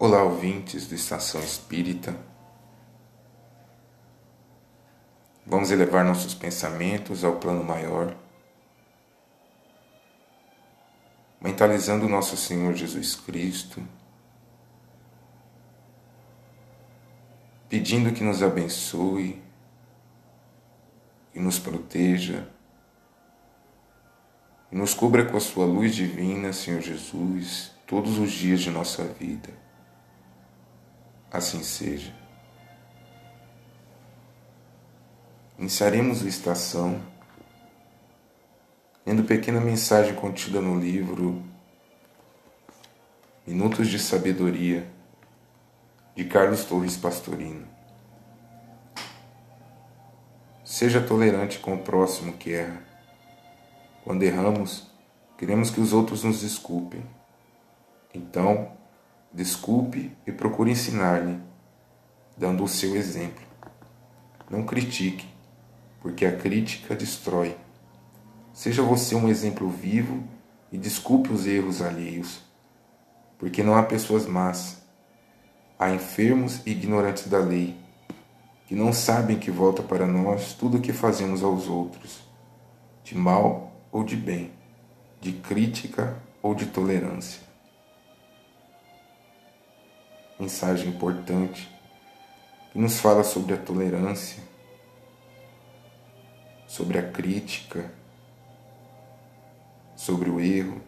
Olá, ouvintes do Estação Espírita. Vamos elevar nossos pensamentos ao plano maior, mentalizando nosso Senhor Jesus Cristo, pedindo que nos abençoe, que nos proteja, e nos cubra com a sua luz divina, Senhor Jesus, todos os dias de nossa vida. Assim seja. Iniciaremos a estação lendo pequena mensagem contida no livro Minutos de Sabedoria de Carlos Torres Pastorino. Seja tolerante com o próximo que erra. Quando erramos, queremos que os outros nos desculpem. Então, Desculpe e procure ensinar-lhe, dando o seu exemplo. Não critique, porque a crítica destrói. Seja você um exemplo vivo e desculpe os erros alheios, porque não há pessoas más. Há enfermos e ignorantes da lei, que não sabem que volta para nós tudo o que fazemos aos outros, de mal ou de bem, de crítica ou de tolerância mensagem importante que nos fala sobre a tolerância, sobre a crítica, sobre o erro,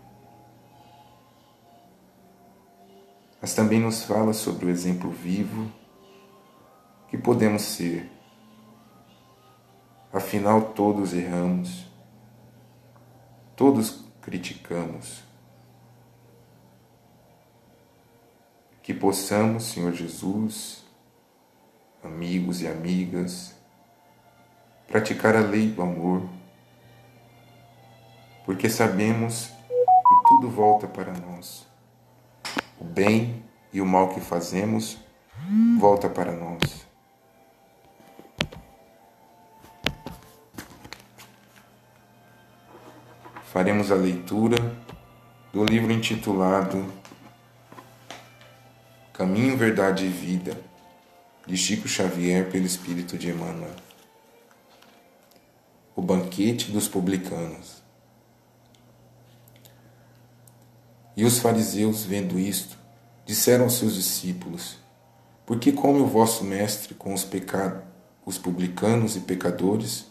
mas também nos fala sobre o exemplo vivo que podemos ser. Afinal, todos erramos, todos criticamos. Que possamos, Senhor Jesus, amigos e amigas, praticar a lei do amor, porque sabemos que tudo volta para nós. O bem e o mal que fazemos volta para nós. Faremos a leitura do livro intitulado Caminho, Verdade e Vida, de Chico Xavier pelo Espírito de Emmanuel. O banquete dos publicanos. E os fariseus, vendo isto, disseram aos seus discípulos: Por que come o vosso mestre com os, pecados, os publicanos e pecadores?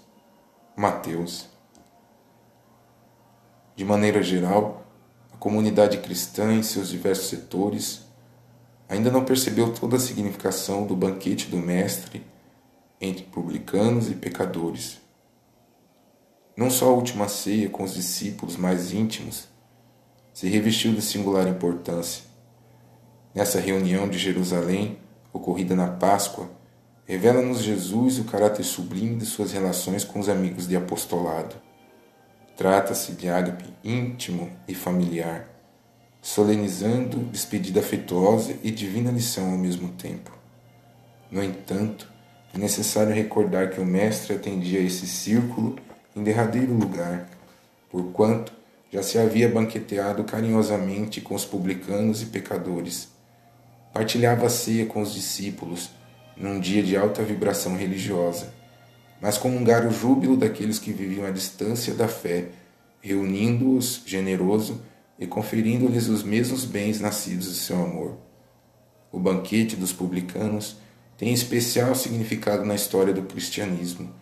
Mateus. De maneira geral, a comunidade cristã em seus diversos setores ainda não percebeu toda a significação do banquete do Mestre entre publicanos e pecadores. Não só a última ceia com os discípulos mais íntimos se revestiu de singular importância. Nessa reunião de Jerusalém, ocorrida na Páscoa, revela-nos Jesus o caráter sublime de suas relações com os amigos de apostolado. Trata-se de ágape íntimo e familiar solenizando despedida afetuosa e divina lição ao mesmo tempo. No entanto, é necessário recordar que o Mestre atendia esse círculo em derradeiro lugar, porquanto já se havia banqueteado carinhosamente com os publicanos e pecadores. Partilhava a ceia com os discípulos, num dia de alta vibração religiosa, mas comungar o júbilo daqueles que viviam à distância da fé, reunindo-os generoso e conferindo-lhes os mesmos bens nascidos do seu amor. O banquete dos publicanos tem especial significado na história do cristianismo.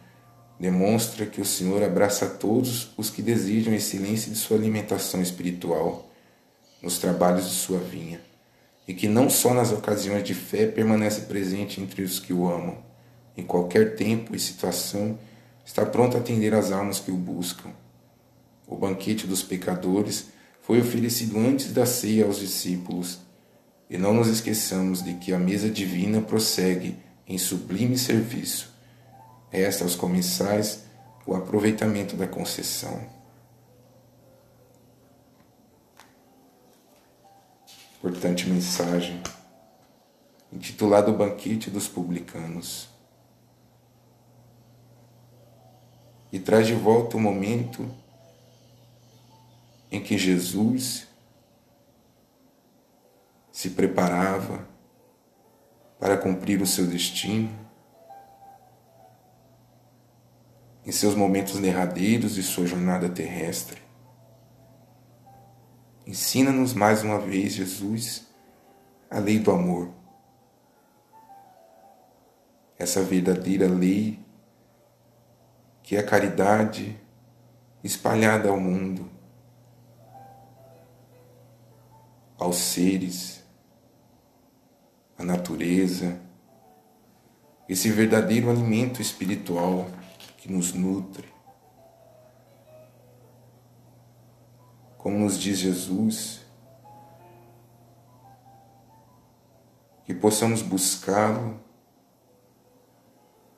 Demonstra que o Senhor abraça todos os que desejam excelência de sua alimentação espiritual nos trabalhos de sua vinha, e que não só nas ocasiões de fé permanece presente entre os que o amam, em qualquer tempo e situação está pronto a atender às almas que o buscam. O banquete dos pecadores foi oferecido antes da ceia aos discípulos, e não nos esqueçamos de que a mesa divina prossegue em sublime serviço. Resta aos comensais o aproveitamento da concessão. Importante mensagem, intitulada O Banquete dos Publicanos. E traz de volta o momento em que Jesus se preparava para cumprir o seu destino, em seus momentos derradeiros de sua jornada terrestre. Ensina-nos mais uma vez, Jesus, a lei do amor. Essa verdadeira lei que é a caridade espalhada ao mundo, aos seres, à natureza, esse verdadeiro alimento espiritual que nos nutre. Como nos diz Jesus, que possamos buscá-lo,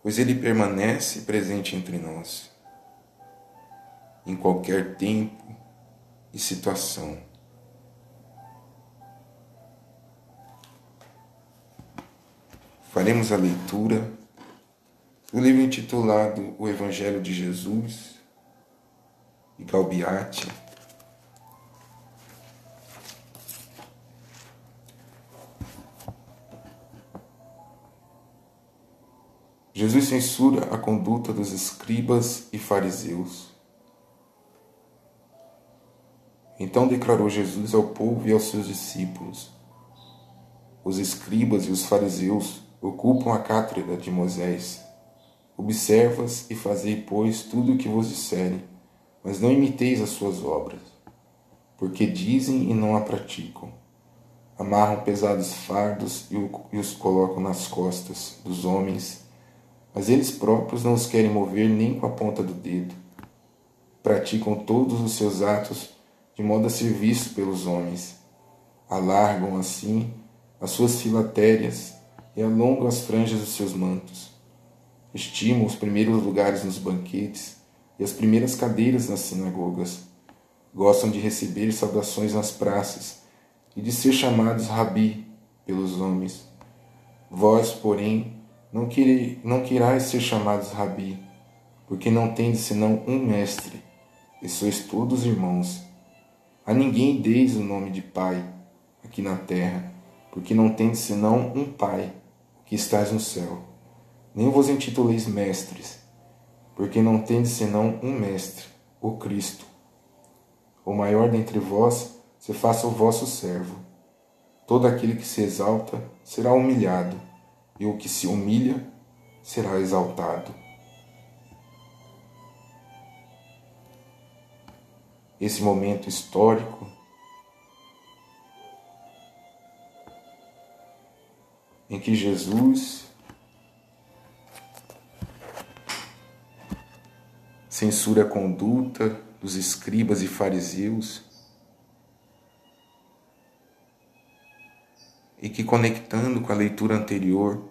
pois ele permanece presente entre nós, em qualquer tempo e situação. Faremos a leitura do livro intitulado O Evangelho de Jesus, de Galbiati. Jesus censura a conduta dos escribas e fariseus. Então declarou Jesus ao povo e aos seus discípulos: Os escribas e os fariseus ocupam a cátedra de Moisés. Observas e fazei, pois, tudo o que vos disserem, mas não imiteis as suas obras, porque dizem e não a praticam. Amarram pesados fardos e os colocam nas costas dos homens, mas eles próprios não os querem mover nem com a ponta do dedo. Praticam todos os seus atos de modo a ser visto pelos homens. Alargam assim as suas filatérias e alongam as franjas dos seus mantos. Estimam os primeiros lugares nos banquetes e as primeiras cadeiras nas sinagogas. Gostam de receber saudações nas praças e de ser chamados rabi pelos homens. Vós, porém, não, querai, não queirais ser chamados rabi, porque não tendes senão um mestre, e sois todos irmãos. A ninguém deis o nome de Pai aqui na terra, porque não tendes senão um Pai, que estás no céu. Nem vos intituleis mestres, porque não tendes senão um mestre, o Cristo. O maior dentre vós se faça o vosso servo. Todo aquele que se exalta será humilhado, e o que se humilha será exaltado. Esse momento histórico em que Jesus censura a conduta dos escribas e fariseus e que, conectando com a leitura anterior,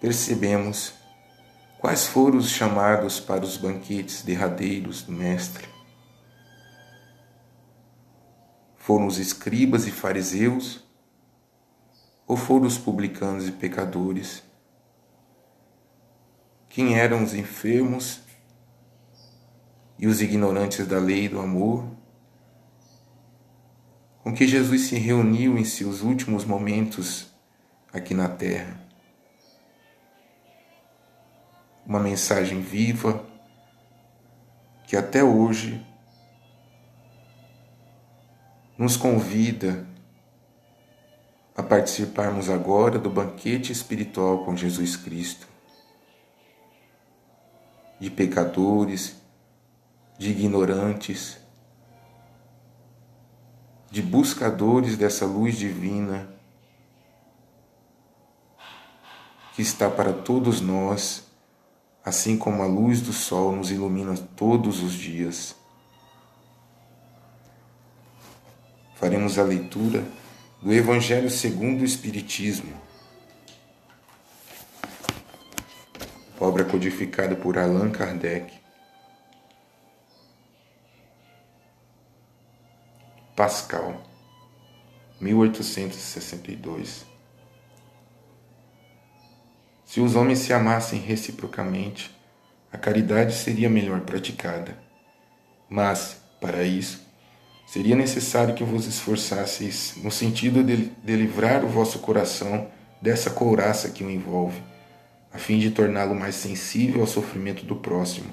percebemos quais foram os chamados para os banquetes derradeiros do Mestre. Foram os escribas e fariseus ou foram os publicanos e pecadores? Quem eram os enfermos e os ignorantes da lei do amor? Com que Jesus se reuniu em seus últimos momentos aqui na terra. Uma mensagem viva que até hoje nos convida a participarmos agora do banquete espiritual com Jesus Cristo, de pecadores, de ignorantes, de buscadores dessa luz divina que está para todos nós, assim como a luz do sol nos ilumina todos os dias. Faremos a leitura do Evangelho segundo o Espiritismo, obra codificada por Allan Kardec. Pascal, 1862. Se os homens se amassem reciprocamente, a caridade seria melhor praticada. Mas, para isso, Seria necessário que vos esforçasseis no sentido de, de livrar o vosso coração dessa couraça que o envolve, a fim de torná-lo mais sensível ao sofrimento do próximo.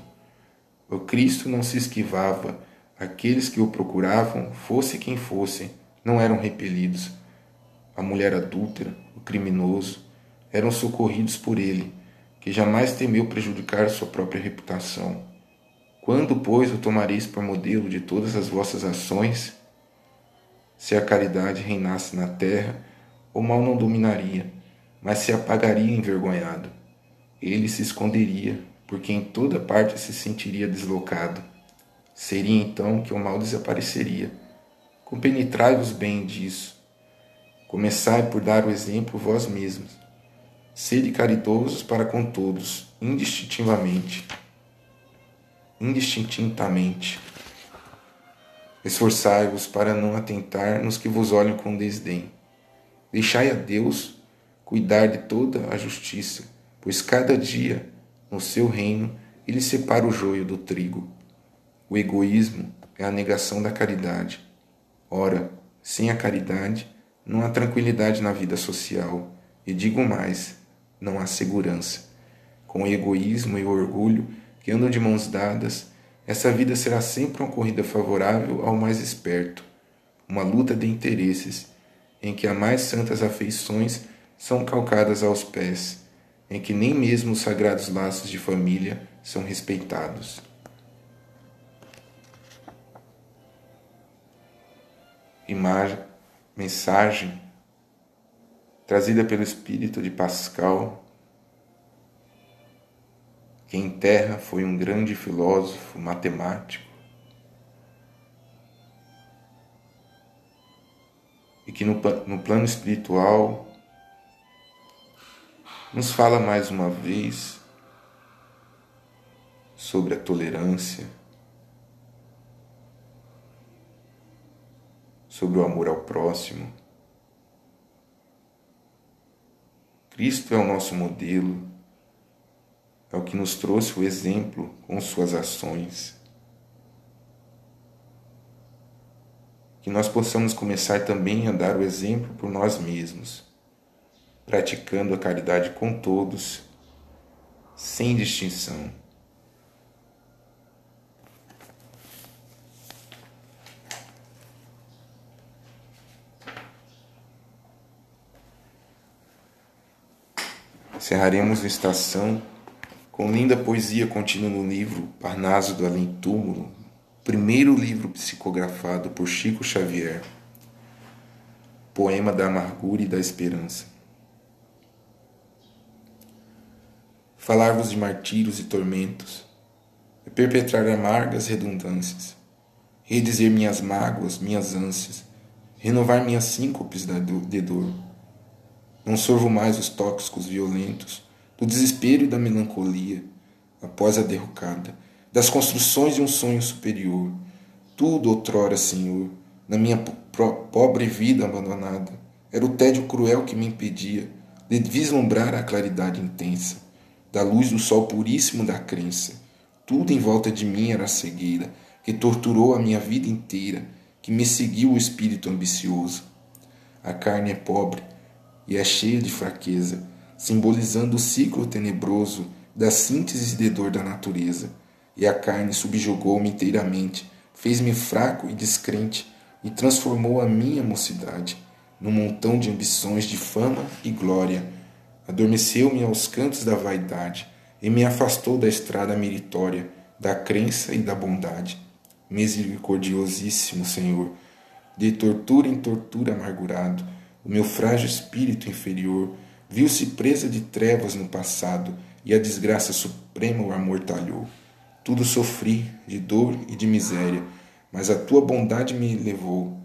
O Cristo não se esquivava, aqueles que o procuravam, fosse quem fossem, não eram repelidos. A mulher adúltera, o criminoso, eram socorridos por ele, que jamais temeu prejudicar sua própria reputação. Quando, pois, o tomareis por modelo de todas as vossas ações? Se a caridade reinasse na terra, o mal não dominaria, mas se apagaria envergonhado. Ele se esconderia, porque em toda parte se sentiria deslocado. Seria então que o mal desapareceria. Compenetrai-vos bem disso. Começai por dar o exemplo vós mesmos. Sede caridosos para com todos, indistintivamente indistintamente. Esforçai-vos para não atentar nos que vos olham com desdém. Deixai a Deus cuidar de toda a justiça, pois cada dia, no seu reino, ele separa o joio do trigo. O egoísmo é a negação da caridade. Ora, sem a caridade, não há tranquilidade na vida social, e digo mais, não há segurança. Com o egoísmo e o orgulho, que andam de mãos dadas, essa vida será sempre uma corrida favorável ao mais esperto, uma luta de interesses, em que as mais santas afeições são calcadas aos pés, em que nem mesmo os sagrados laços de família são respeitados. Imagem, mensagem trazida pelo espírito de Pascal que em terra foi um grande filósofo matemático e que no, no plano espiritual nos fala mais uma vez sobre a tolerância, sobre o amor ao próximo. Cristo é o nosso modelo é o que nos trouxe o exemplo com suas ações. Que nós possamos começar também a dar o exemplo por nós mesmos, praticando a caridade com todos, sem distinção. Encerraremos a estação com linda poesia contínua no livro Parnaso do Além Túmulo, primeiro livro psicografado por Chico Xavier, poema da amargura e da esperança. Falar-vos de martírios e tormentos, é perpetrar amargas redundâncias, redizer minhas mágoas, minhas ânsias, renovar minhas síncopes de dor. Não sorvo mais os tóxicos violentos, do desespero e da melancolia após a derrocada, das construções de um sonho superior. Tudo outrora, Senhor, na minha pobre vida abandonada, era o tédio cruel que me impedia de vislumbrar a claridade intensa da luz do sol puríssimo da crença. Tudo em volta de mim era cegueira que torturou a minha vida inteira, que me seguiu o espírito ambicioso. A carne é pobre e é cheia de fraqueza simbolizando o ciclo tenebroso da síntese de dor da natureza. E a carne subjugou-me inteiramente, fez-me fraco e descrente e transformou a minha mocidade num montão de ambições de fama e glória. Adormeceu-me aos cantos da vaidade e me afastou da estrada meritória, da crença e da bondade. Misericordiosíssimo Senhor, de tortura em tortura amargurado, o meu frágil espírito inferior Viu-se presa de trevas no passado e a desgraça suprema o amortalhou. Tudo sofri de dor e de miséria, mas a tua bondade me levou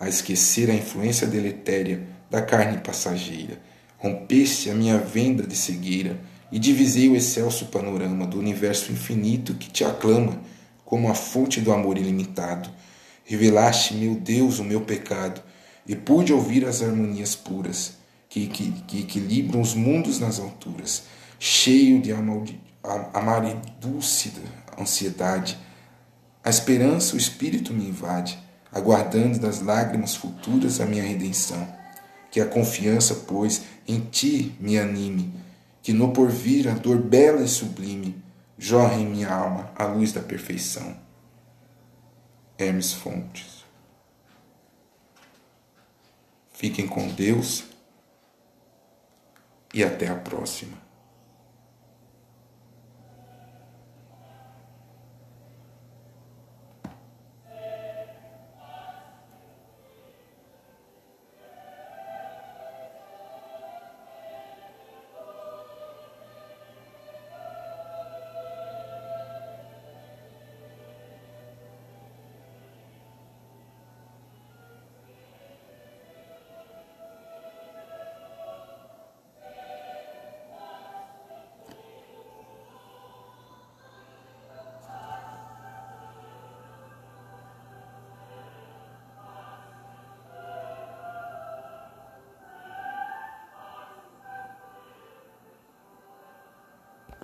a esquecer a influência deletéria da carne passageira. Rompeste a minha venda de cegueira e divisei o excelso panorama do universo infinito que te aclama como a fonte do amor ilimitado. Revelaste, meu Deus, o meu pecado e pude ouvir as harmonias puras que, que, que equilibram os mundos nas alturas, cheio de amaridúcida ansiedade. A esperança, o espírito me invade, aguardando das lágrimas futuras a minha redenção. Que a confiança, pois, em ti me anime, que no porvir a dor bela e sublime jorre em minha alma a luz da perfeição. Hermes Fontes. Fiquem com Deus e até a próxima.